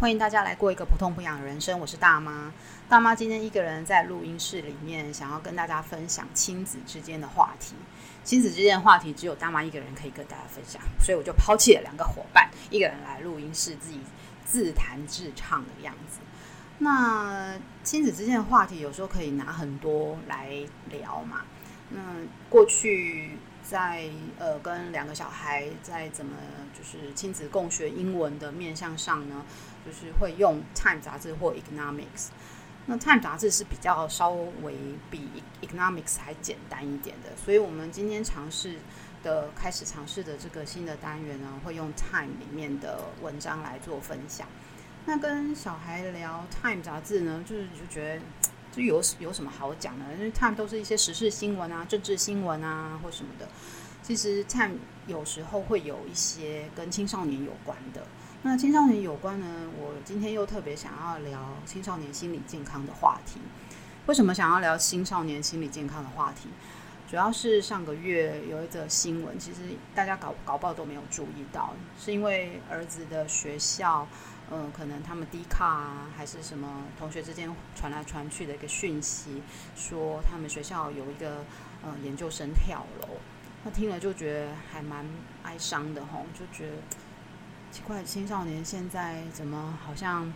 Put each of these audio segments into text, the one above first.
欢迎大家来过一个不痛不痒的人生。我是大妈，大妈今天一个人在录音室里面，想要跟大家分享亲子之间的话题。亲子之间的话题只有大妈一个人可以跟大家分享，所以我就抛弃了两个伙伴，一个人来录音室自己自弹自唱的样子。那亲子之间的话题有时候可以拿很多来聊嘛。那过去。在呃，跟两个小孩在怎么就是亲子共学英文的面向上呢，就是会用 Time 杂志或 Economics。那 Time 杂志是比较稍微比 Economics 还简单一点的，所以我们今天尝试的开始尝试的这个新的单元呢，会用 Time 里面的文章来做分享。那跟小孩聊 Time 杂志呢，就是就觉得。就有有什么好讲的？因为 Time 都是一些时事新闻啊、政治新闻啊或什么的。其实 Time 有时候会有一些跟青少年有关的。那青少年有关呢，我今天又特别想要聊青少年心理健康的话题。为什么想要聊青少年心理健康的话题？主要是上个月有一则新闻，其实大家搞搞不好都没有注意到，是因为儿子的学校。嗯，可能他们 D 卡啊，还是什么同学之间传来传去的一个讯息，说他们学校有一个呃研究生跳楼，他听了就觉得还蛮哀伤的吼，就觉得奇怪，青少年现在怎么好像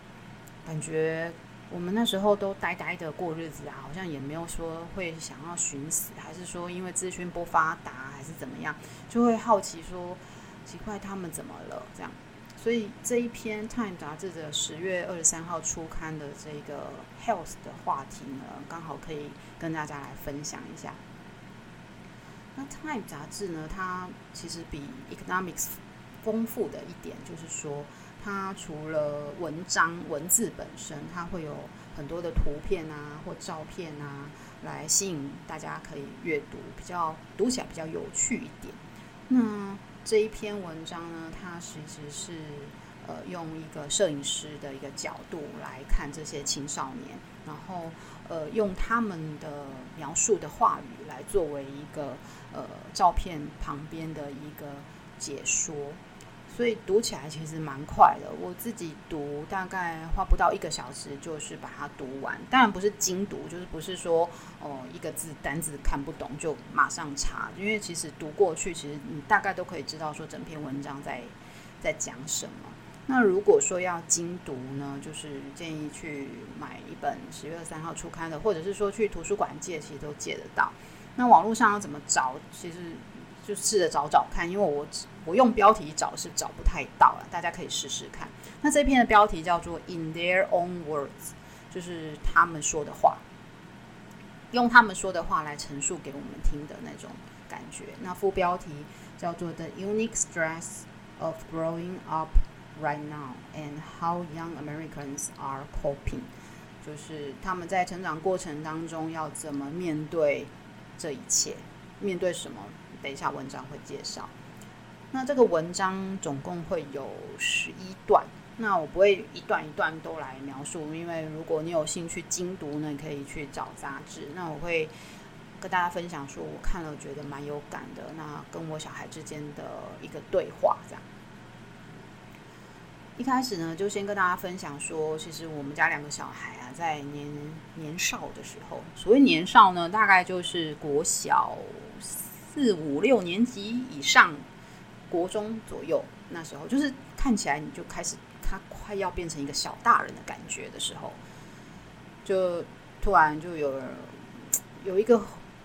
感觉我们那时候都呆呆的过日子啊，好像也没有说会想要寻死，还是说因为资讯不发达，还是怎么样，就会好奇说奇怪他们怎么了这样。所以这一篇《Time》杂志的十月二十三号出刊的这个 health 的话题呢，刚好可以跟大家来分享一下。那《Time》杂志呢，它其实比 Economics 丰富的一点就是说，它除了文章文字本身，它会有很多的图片啊或照片啊，来吸引大家可以阅读，比较读起来比较有趣一点。那这一篇文章呢，它其实是呃用一个摄影师的一个角度来看这些青少年，然后呃用他们的描述的话语来作为一个呃照片旁边的一个解说。所以读起来其实蛮快的，我自己读大概花不到一个小时，就是把它读完。当然不是精读，就是不是说哦一个字单字看不懂就马上查，因为其实读过去，其实你大概都可以知道说整篇文章在在讲什么。那如果说要精读呢，就是建议去买一本十月三号出刊的，或者是说去图书馆借，其实都借得到。那网络上要怎么找？其实。就试着找找看，因为我我用标题找是找不太到了，大家可以试试看。那这篇的标题叫做 “In Their Own Words”，就是他们说的话，用他们说的话来陈述给我们听的那种感觉。那副标题叫做 “The Unique Stress of Growing Up Right Now and How Young Americans Are Coping”，就是他们在成长过程当中要怎么面对这一切，面对什么？等一下，文章会介绍。那这个文章总共会有十一段，那我不会一段一段都来描述，因为如果你有兴趣精读呢，你可以去找杂志。那我会跟大家分享说，我看了觉得蛮有感的，那跟我小孩之间的一个对话，这样。一开始呢，就先跟大家分享说，其实我们家两个小孩啊，在年年少的时候，所谓年少呢，大概就是国小。四五六年级以上，国中左右，那时候就是看起来你就开始，他快要变成一个小大人的感觉的时候，就突然就有有一个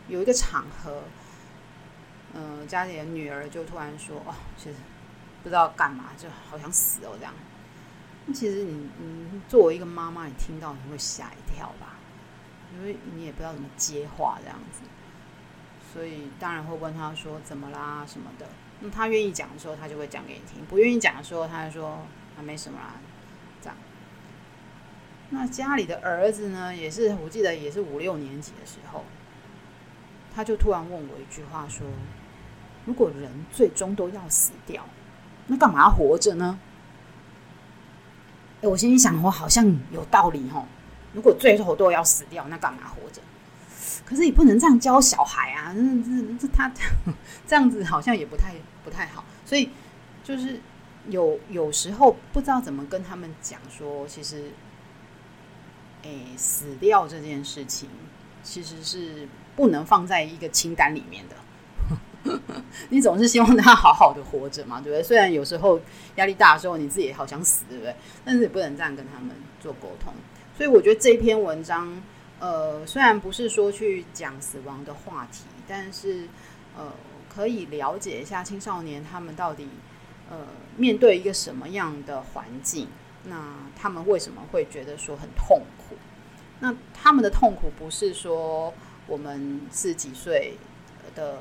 有一个场合，嗯、家里的女儿就突然说：“哦，其实不知道干嘛，就好想死哦。”这样，其实你你作为一个妈妈，你听到你会吓一跳吧？因为你也不知道怎么接话这样子。所以当然会问他说怎么啦什么的。那他愿意讲的时候，他就会讲给你听；不愿意讲的时候，他就说啊没什么啦。这样。那家里的儿子呢，也是我记得也是五六年级的时候，他就突然问我一句话说：“如果人最终都要死掉，那干嘛活着呢？”哎，我心里想，我好像有道理吼。如果最后都要死掉，那干嘛活着？可是你不能这样教小孩啊！这这这他 这样子好像也不太不太好。所以就是有有时候不知道怎么跟他们讲说，其实，诶，死掉这件事情其实是不能放在一个清单里面的。你总是希望他好好的活着嘛，对不对？虽然有时候压力大的时候，你自己也好想死，对不对？但是也不能这样跟他们做沟通。所以我觉得这篇文章，呃，虽然不是说去讲死亡的话题，但是呃，可以了解一下青少年他们到底呃面对一个什么样的环境，那他们为什么会觉得说很痛苦？那他们的痛苦不是说我们四几岁的。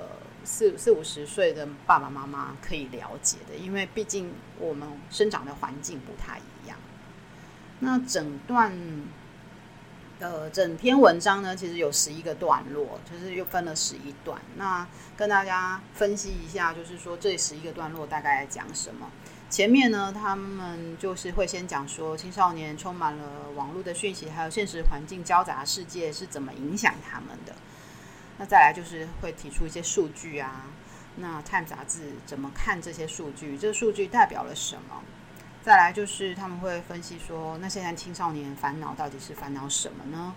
四四五十岁的爸爸妈妈可以了解的，因为毕竟我们生长的环境不太一样。那整段呃整篇文章呢，其实有十一个段落，就是又分了十一段。那跟大家分析一下，就是说这十一个段落大概在讲什么。前面呢，他们就是会先讲说青少年充满了网络的讯息，还有现实环境交杂世界是怎么影响他们的。那再来就是会提出一些数据啊，那《Time》杂志怎么看这些数据？这个数据代表了什么？再来就是他们会分析说，那现在青少年烦恼到底是烦恼什么呢？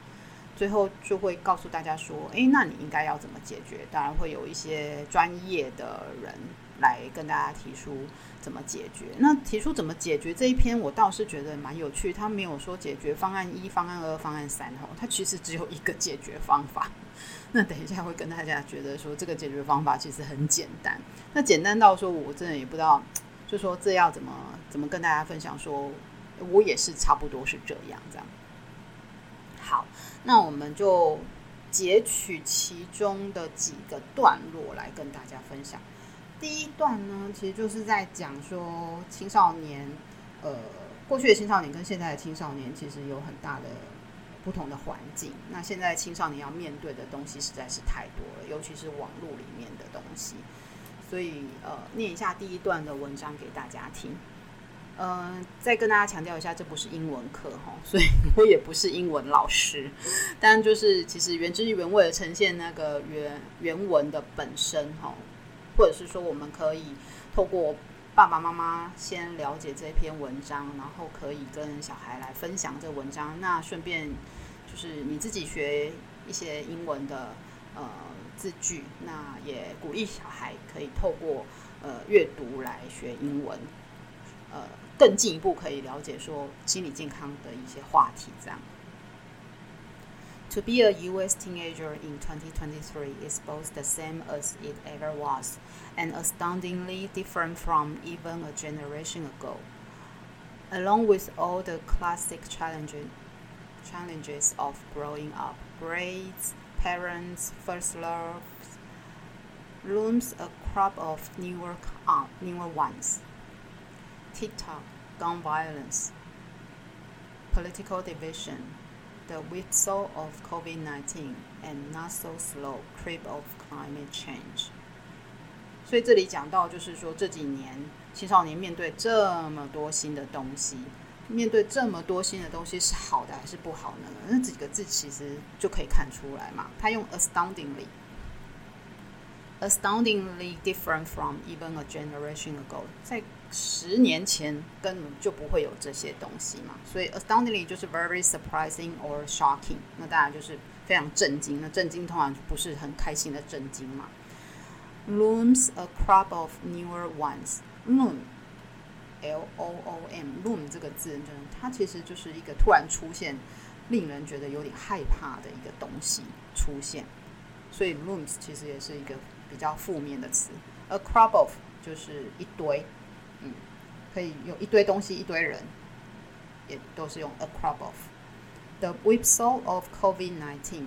最后就会告诉大家说，诶，那你应该要怎么解决？当然会有一些专业的人来跟大家提出怎么解决。那提出怎么解决这一篇，我倒是觉得蛮有趣。他没有说解决方案一、方案二、方案三，吼，他其实只有一个解决方法。那等一下会跟大家觉得说，这个解决方法其实很简单。那简单到说，我真的也不知道，就说这要怎么怎么跟大家分享说，我也是差不多是这样这样。好，那我们就截取其中的几个段落来跟大家分享。第一段呢，其实就是在讲说青少年，呃，过去的青少年跟现在的青少年其实有很大的。不同的环境，那现在青少年要面对的东西实在是太多了，尤其是网络里面的东西。所以，呃，念一下第一段的文章给大家听。嗯、呃，再跟大家强调一下，这不是英文课哈，所以我也不是英文老师。但就是其实原汁原味的呈现那个原原文的本身哈，或者是说我们可以透过爸爸妈妈先了解这篇文章，然后可以跟小孩来分享这文章。那顺便就是你自己学一些英文的呃字句，那也鼓励小孩可以透过呃阅读来学英文，呃更进一步可以了解说心理健康的一些话题，这样。To be a U.S. teenager in 2023 is both the same as it ever was and astoundingly different from even a generation ago. Along with all the classic challenges, challenges of growing up, grades, parents, first love, looms a crop of newer, uh, newer ones. TikTok, gun violence, political division, the whipsaw of COVID-19 and not so slow creep of climate change。所以这里讲到，就是说这几年青少年面对这么多新的东西， 面对这么多新的东西是好的还是不好呢？那几个字其实就可以看出来嘛。他用 astoundingly。Astoundingly different from even a generation ago，在十年前根本就不会有这些东西嘛，所以 astoundingly 就是 very surprising or shocking，那当然就是非常震惊。那震惊通常就不是很开心的震惊嘛。Looms a crop of newer ONES L O O M loom 这个字，就它其实就是一个突然出现，令人觉得有点害怕的一个东西出现，所以 looms 其实也是一个。比较负面的词，a crop of 就是一堆，嗯，可以用一堆东西、一堆人，也都是用 a crop of。The whipsaw of COVID-19，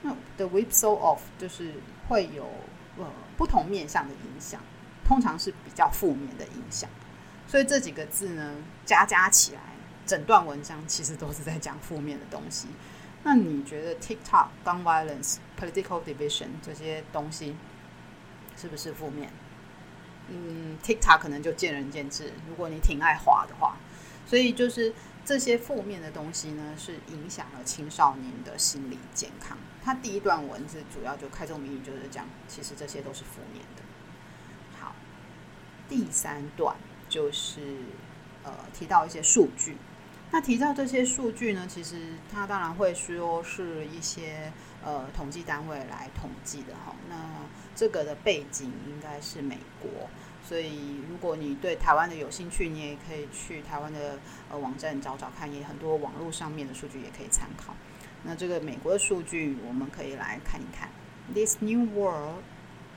那 the whipsaw of 就是会有呃不同面向的影响，通常是比较负面的影响。所以这几个字呢，加加起来，整段文章其实都是在讲负面的东西。那你觉得 TikTok、gun violence、political division 这些东西？是不是负面？嗯，TikTok 可能就见仁见智。如果你挺爱滑的话，所以就是这些负面的东西呢，是影响了青少年的心理健康。他第一段文字主要就开宗明义就是讲，其实这些都是负面的。好，第三段就是呃提到一些数据。那提到这些数据呢，其实它当然会说是一些呃统计单位来统计的哈。那这个的背景应该是美国，所以如果你对台湾的有兴趣，你也可以去台湾的呃网站找找看，也很多网络上面的数据也可以参考。那这个美国的数据，我们可以来看一看。This new world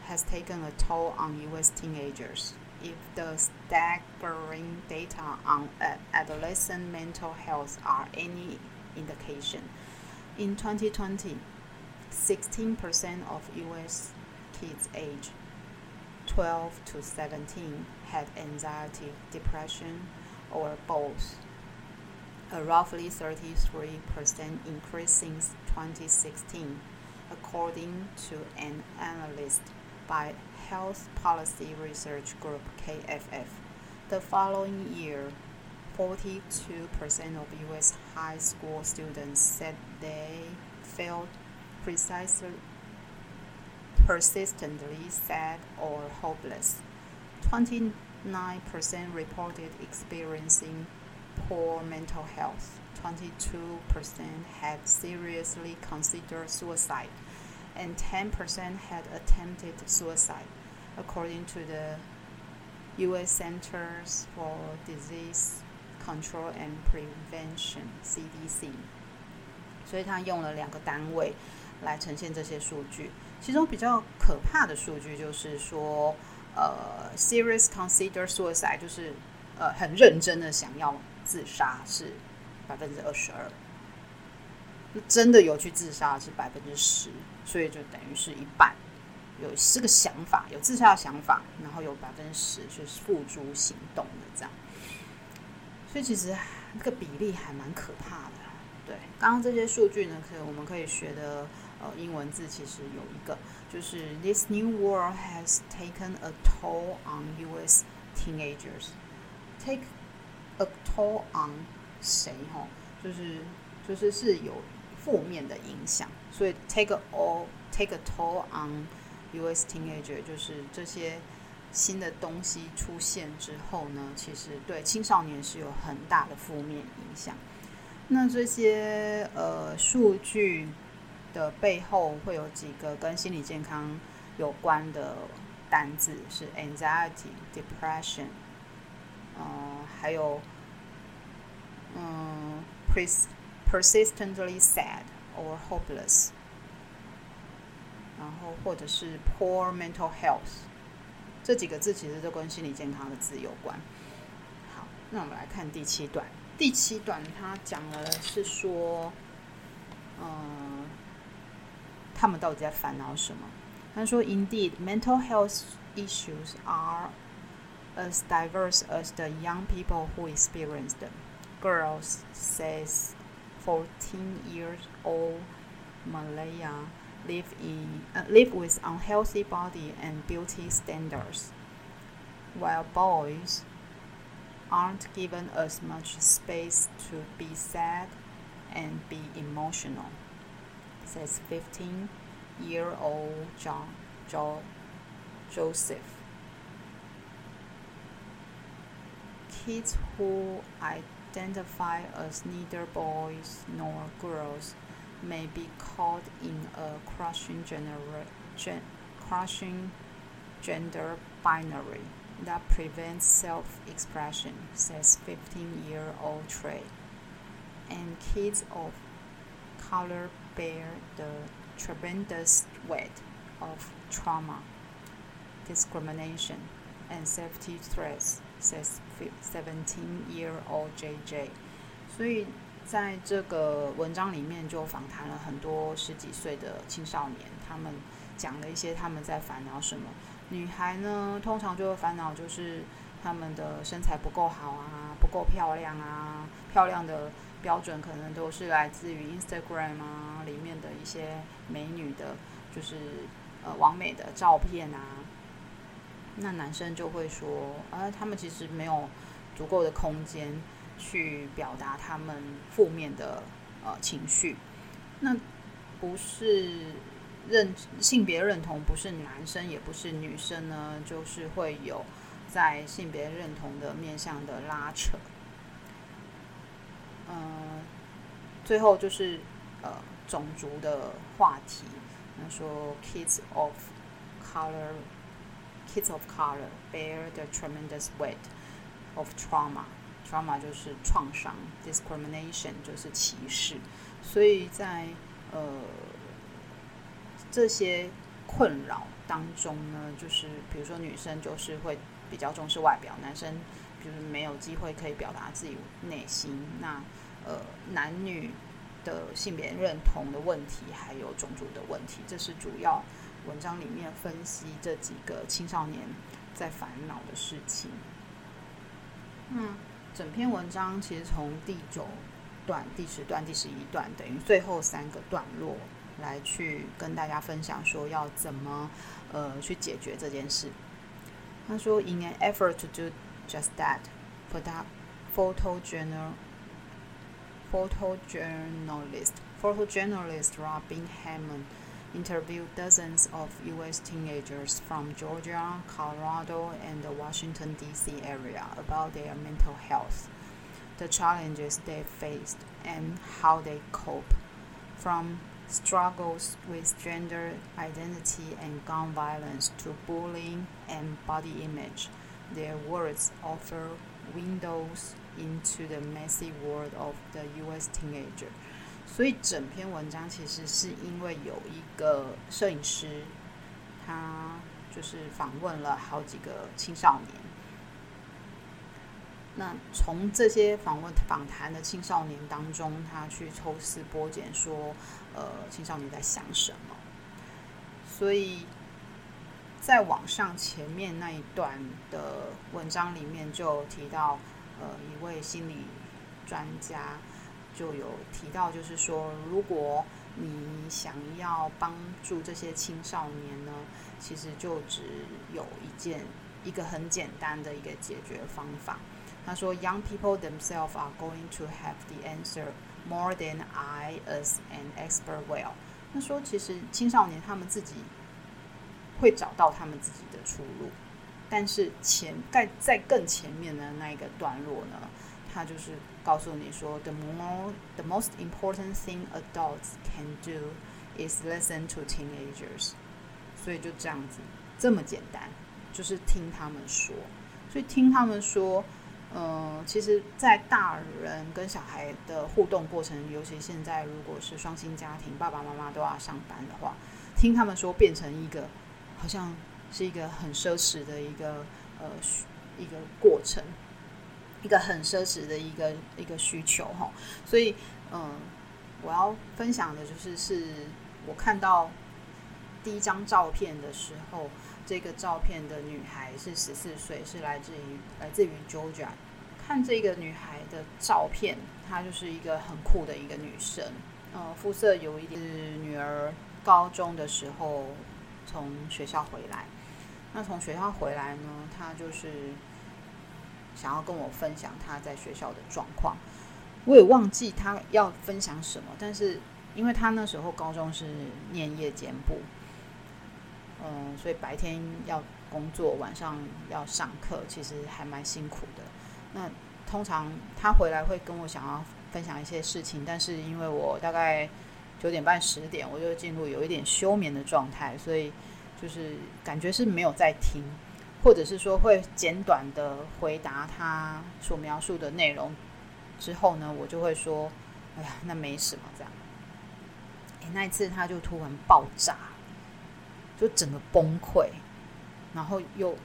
has taken a toll on U.S. teenagers. If the staggering data on adolescent mental health are any indication, in 2020, 16% of U.S. kids aged 12 to 17 had anxiety, depression, or both, a roughly 33% increase since 2016, according to an analyst by Health Policy Research Group KFF. The following year, 42% of U.S. high school students said they felt precisely, persistently sad or hopeless. 29% reported experiencing poor mental health. 22% had seriously considered suicide and 10% had attempted suicide, according to the U.S. Centers for Disease Control and Prevention (CDC). 所以他用了两个单位来呈现这些数据。其中比较可怕的数据就是说，呃，serious consider suicide 就是呃很认真的想要自杀是百分之二十二。真的有去自杀是百分之十，所以就等于是一半有这个想法，有自杀的想法，然后有百分之十就是付诸行动的这样。所以其实这个比例还蛮可怕的。对，刚刚这些数据呢，可以我们可以学的呃英文字其实有一个，就是 This new world has taken a toll on U.S. teenagers. Take a toll on 谁？哈，就是就是是有。负面的影响，所以 take a all take a toll on U.S. teenager 就是这些新的东西出现之后呢，其实对青少年是有很大的负面影响。那这些呃数据的背后会有几个跟心理健康有关的单字，是 anxiety、depression，呃，还有嗯 pres。persistently sad or hopeless，然后或者是 poor mental health，这几个字其实都跟心理健康的字有关。好，那我们来看第七段。第七段它讲的是说，嗯，他们到底在烦恼什么？他说，Indeed, mental health issues are as diverse as the young people who experience them. Girls says. Fourteen-year-old Malaya live in uh, live with unhealthy body and beauty standards, while boys aren't given as much space to be sad and be emotional, says 15-year-old John, John Joseph. Kids who I identify as neither boys nor girls may be caught in a crushing, gen- crushing gender binary that prevents self expression, says 15 year old Trey. And kids of color bear the tremendous weight of trauma, discrimination, and safety threats says seventeen year old JJ，所以在这个文章里面就访谈了很多十几岁的青少年，他们讲了一些他们在烦恼什么。女孩呢，通常就会烦恼就是他们的身材不够好啊，不够漂亮啊，漂亮的标准可能都是来自于 Instagram 啊里面的一些美女的，就是呃完美的照片啊。那男生就会说，呃，他们其实没有足够的空间去表达他们负面的呃情绪。那不是认性别认同，不是男生也不是女生呢，就是会有在性别认同的面向的拉扯。嗯、最后就是呃种族的话题，那说 kids of color kids of color bear the tremendous weight of trauma。trauma 就是创伤，discrimination 就是歧视，所以在呃这些困扰当中呢，就是比如说女生就是会比较重视外表，男生就是没有机会可以表达自己内心。那呃男女的性别认同的问题，还有种族的问题，这是主要文章里面分析这几个青少年在烦恼的事情。嗯。整篇文章其实从第九段、第十段、第十一段，等于最后三个段落来去跟大家分享，说要怎么呃去解决这件事。他说，In an effort to do just that, photojournal photojournalist photojournalist Robin Hammond interviewed dozens of U.S. teenagers from Georgia, Colorado, and the Washington, D.C. area about their mental health, the challenges they faced, and how they cope. From struggles with gender identity and gun violence to bullying and body image, their words offer windows into the messy world of the U.S. teenager. 所以整篇文章其实是因为有一个摄影师，他就是访问了好几个青少年。那从这些访问访谈的青少年当中，他去抽丝剥茧，说，呃，青少年在想什么。所以，在网上前面那一段的文章里面就提到，呃，一位心理专家。就有提到，就是说，如果你想要帮助这些青少年呢，其实就只有一件一个很简单的一个解决方法。他说，Young people themselves are going to have the answer more than I as an expert will。他说，其实青少年他们自己会找到他们自己的出路，但是前在在更前面的那一个段落呢，他就是告诉你说，the more the most important thing adults can do is listen to teenagers。所以就这样子，这么简单，就是听他们说。所以听他们说，嗯、呃，其实，在大人跟小孩的互动过程，尤其现在如果是双薪家庭，爸爸妈妈都要上班的话，听他们说变成一个，好像是一个很奢侈的一个呃一个过程。一个很奢侈的一个一个需求哈，所以嗯，我要分享的就是，是我看到第一张照片的时候，这个照片的女孩是十四岁，是来自于来自于 Georgia。看这个女孩的照片，她就是一个很酷的一个女生，呃，肤色有一点是女儿高中的时候从学校回来，那从学校回来呢，她就是。想要跟我分享他在学校的状况，我也忘记他要分享什么。但是因为他那时候高中是念夜间部，嗯，所以白天要工作，晚上要上课，其实还蛮辛苦的。那通常他回来会跟我想要分享一些事情，但是因为我大概九点半十点我就进入有一点休眠的状态，所以就是感觉是没有在听。或者是说会简短的回答他所描述的内容之后呢，我就会说：“哎呀，那没什么。”这样。哎，那一次他就突然爆炸，就整个崩溃，然后又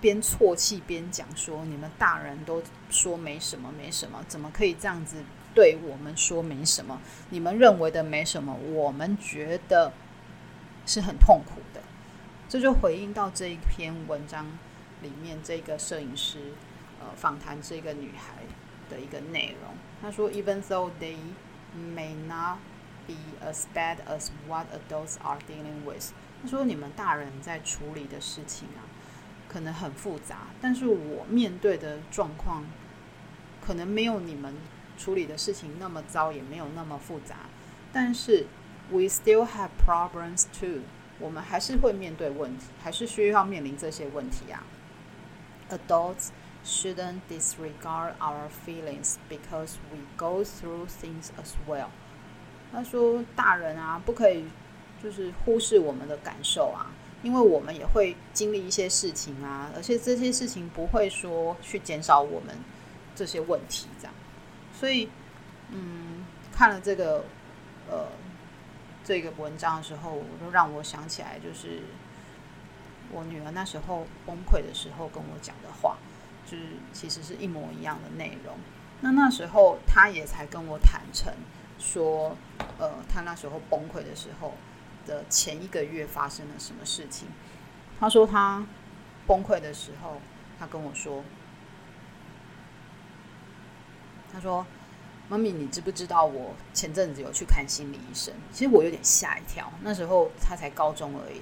边啜泣边讲说：“你们大人都说没什么，没什么，怎么可以这样子对我们说没什么？你们认为的没什么，我们觉得是很痛苦的。”这就回应到这一篇文章里面这个摄影师呃访谈这个女孩的一个内容。他说：“Even though they may not be as bad as what adults are dealing with。”他说：“你们大人在处理的事情啊，可能很复杂，但是我面对的状况可能没有你们处理的事情那么糟，也没有那么复杂。但是，we still have problems too。”我们还是会面对问题，还是需要面临这些问题啊。adults shouldn't disregard our feelings because we go through things as well。他说，大人啊，不可以就是忽视我们的感受啊，因为我们也会经历一些事情啊，而且这些事情不会说去减少我们这些问题，这样。所以，嗯，看了这个呃这个文章的时候，我就让我想起来，就是我女儿那时候崩溃的时候跟我讲的话，就是其实是一模一样的内容。那那时候她也才跟我坦诚说，呃，她那时候崩溃的时候的前一个月发生了什么事情。她说她崩溃的时候，她跟我说。她说：“妈咪，你知不知道我前阵子有去看心理医生？其实我有点吓一跳。那时候他才高中而已。”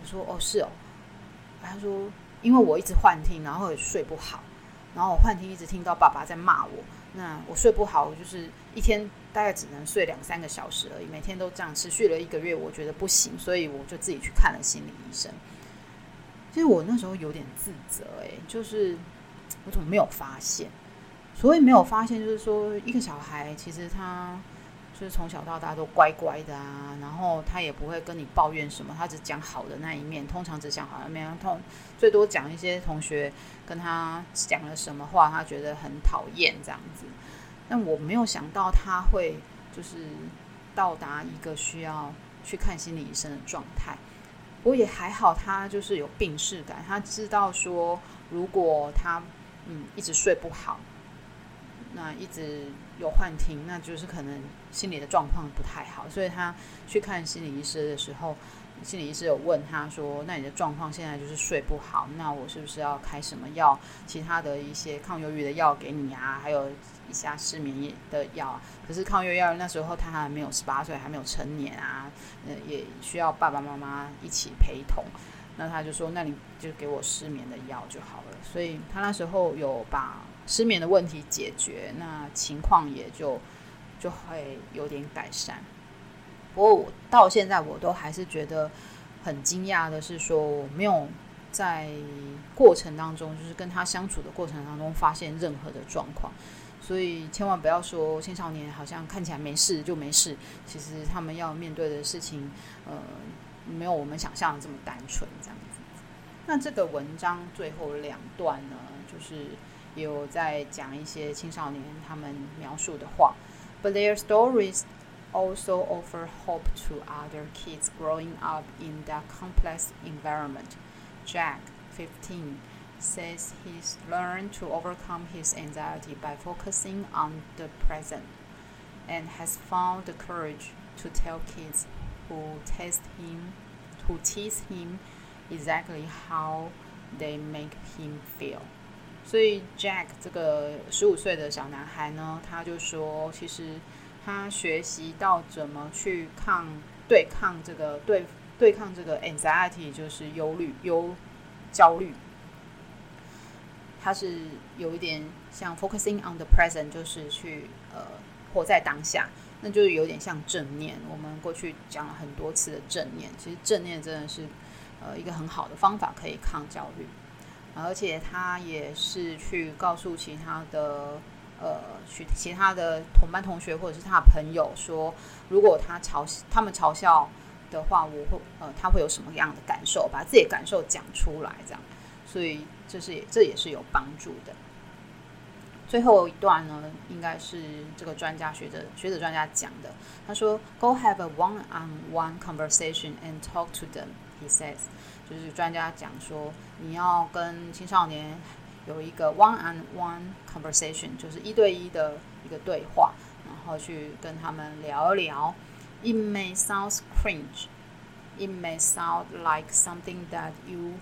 我说：“哦，是哦。”他说：“因为我一直幻听，然后也睡不好，然后我幻听一直听到爸爸在骂我。那我睡不好，就是一天大概只能睡两三个小时而已。每天都这样持续了一个月，我觉得不行，所以我就自己去看了心理医生。其实我那时候有点自责，哎，就是我怎么没有发现？”所以没有发现，就是说，一个小孩其实他就是从小到大都乖乖的啊，然后他也不会跟你抱怨什么，他只讲好的那一面，通常只讲好的那一面，通最多讲一些同学跟他讲了什么话，他觉得很讨厌这样子。但我没有想到他会就是到达一个需要去看心理医生的状态。我也还好，他就是有病识感，他知道说，如果他嗯一直睡不好。那一直有幻听，那就是可能心理的状况不太好，所以他去看心理医师的时候，心理医师有问他说：“那你的状况现在就是睡不好，那我是不是要开什么药，其他的一些抗忧郁的药给你啊？还有一下失眠的药。可是抗忧郁药那时候他还没有十八岁，还没有成年啊，呃，也需要爸爸妈妈一起陪同。那他就说：那你就给我失眠的药就好了。所以他那时候有把。失眠的问题解决，那情况也就就会有点改善。不过我到现在我都还是觉得很惊讶的是，说我没有在过程当中，就是跟他相处的过程当中发现任何的状况。所以千万不要说青少年好像看起来没事就没事，其实他们要面对的事情，呃，没有我们想象的这么单纯这样子。那这个文章最后两段呢，就是。有在讲一些青少年他们描述的话，but their stories also offer hope to other kids growing up in that complex environment. Jack, 15, says he's learned to overcome his anxiety by focusing on the present and has found the courage to tell kids who test him, who tease him exactly how they make him feel. 所以，Jack 这个十五岁的小男孩呢，他就说，其实他学习到怎么去抗对抗这个对对抗这个 anxiety，就是忧虑、忧焦虑。他是有一点像 focusing on the present，就是去呃活在当下，那就是有点像正念。我们过去讲了很多次的正念，其实正念真的是呃一个很好的方法，可以抗焦虑。而且他也是去告诉其他的呃，去其他的同班同学或者是他的朋友说，如果他嘲他们嘲笑的话，我会呃，他会有什么样的感受？把自己的感受讲出来，这样，所以这是这也是有帮助的。最后一段呢，应该是这个专家学者学者专家讲的。他说：“Go have a one-on-one conversation and talk to them,” he says. 就是专家讲说，你要跟青少年有一个 one-on-one conversation，就是一对一的一个对话，然后去跟他们聊一聊。It may sound cringe, it may sound like something that you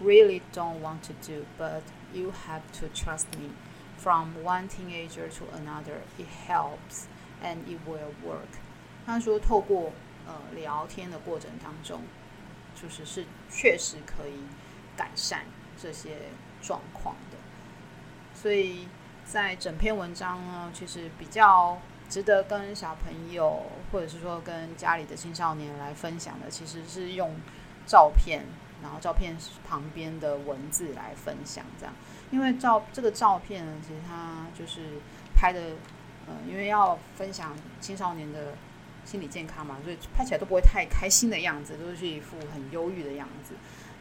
really don't want to do, but you have to trust me. From one teenager to another, it helps and it will work. 他说，透过呃聊天的过程当中。就是是确实可以改善这些状况的，所以在整篇文章呢，其实比较值得跟小朋友或者是说跟家里的青少年来分享的，其实是用照片然后照片旁边的文字来分享这样。因为照这个照片呢，其实它就是拍的，呃，因为要分享青少年的心理健康嘛，所以拍起来都不会太开心的样子，都是一副很忧郁的样子。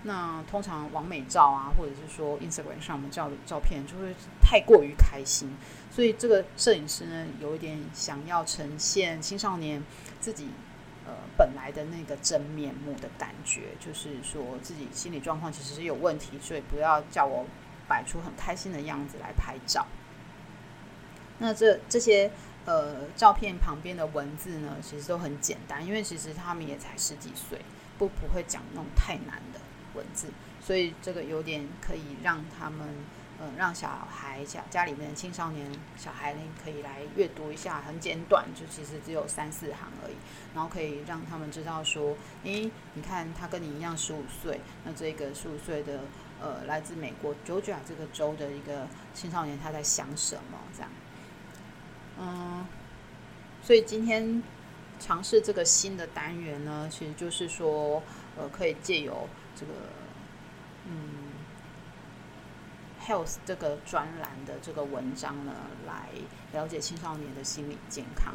那通常网美照啊，或者是说 Instagram 上我们照照片，就会太过于开心。所以这个摄影师呢，有一点想要呈现青少年自己呃本来的那个真面目的感觉，就是说自己心理状况其实是有问题，所以不要叫我。摆出很开心的样子来拍照。那这这些呃照片旁边的文字呢，其实都很简单，因为其实他们也才十几岁，不不会讲那种太难的文字，所以这个有点可以让他们呃让小孩家家里面的青少年小孩呢可以来阅读一下，很简短，就其实只有三四行而已，然后可以让他们知道说，诶，你看他跟你一样十五岁，那这个十五岁的。呃，来自美国 Georgia 这个州的一个青少年，他在想什么？这样，嗯，所以今天尝试这个新的单元呢，其实就是说，呃，可以借由这个，嗯，Health 这个专栏的这个文章呢，来了解青少年的心理健康。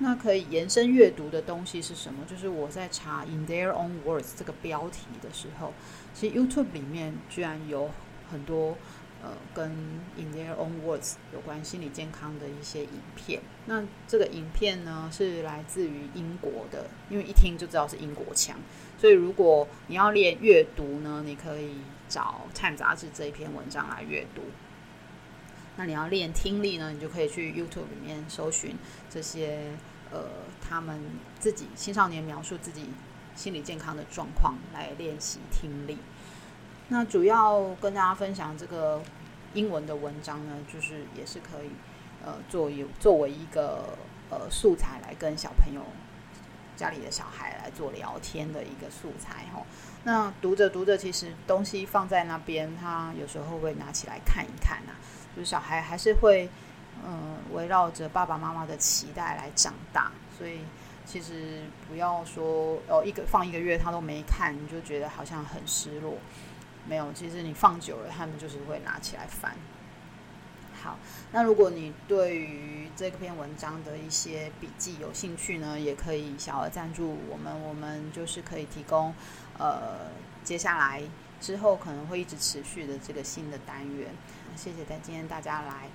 那可以延伸阅读的东西是什么？就是我在查 In Their Own Words 这个标题的时候，其实 YouTube 里面居然有很多呃跟 In Their Own Words 有关心理健康的一些影片。那这个影片呢是来自于英国的，因为一听就知道是英国腔，所以如果你要练阅读呢，你可以找《Time》杂志这一篇文章来阅读。那你要练听力呢，你就可以去 YouTube 里面搜寻这些呃，他们自己青少年描述自己心理健康的状况来练习听力。那主要跟大家分享这个英文的文章呢，就是也是可以呃，作有作为一个呃素材来跟小朋友家里的小孩来做聊天的一个素材哈。那读着读着，其实东西放在那边，他有时候会拿起来看一看啊。就是小孩还是会，嗯，围绕着爸爸妈妈的期待来长大，所以其实不要说哦，一个放一个月他都没看，你就觉得好像很失落。没有，其实你放久了，他们就是会拿起来翻。好，那如果你对于这篇文章的一些笔记有兴趣呢，也可以小额赞助我们，我们就是可以提供，呃，接下来之后可能会一直持续的这个新的单元。谢谢大今天大家来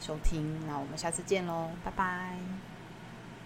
收听，那我们下次见喽，拜拜。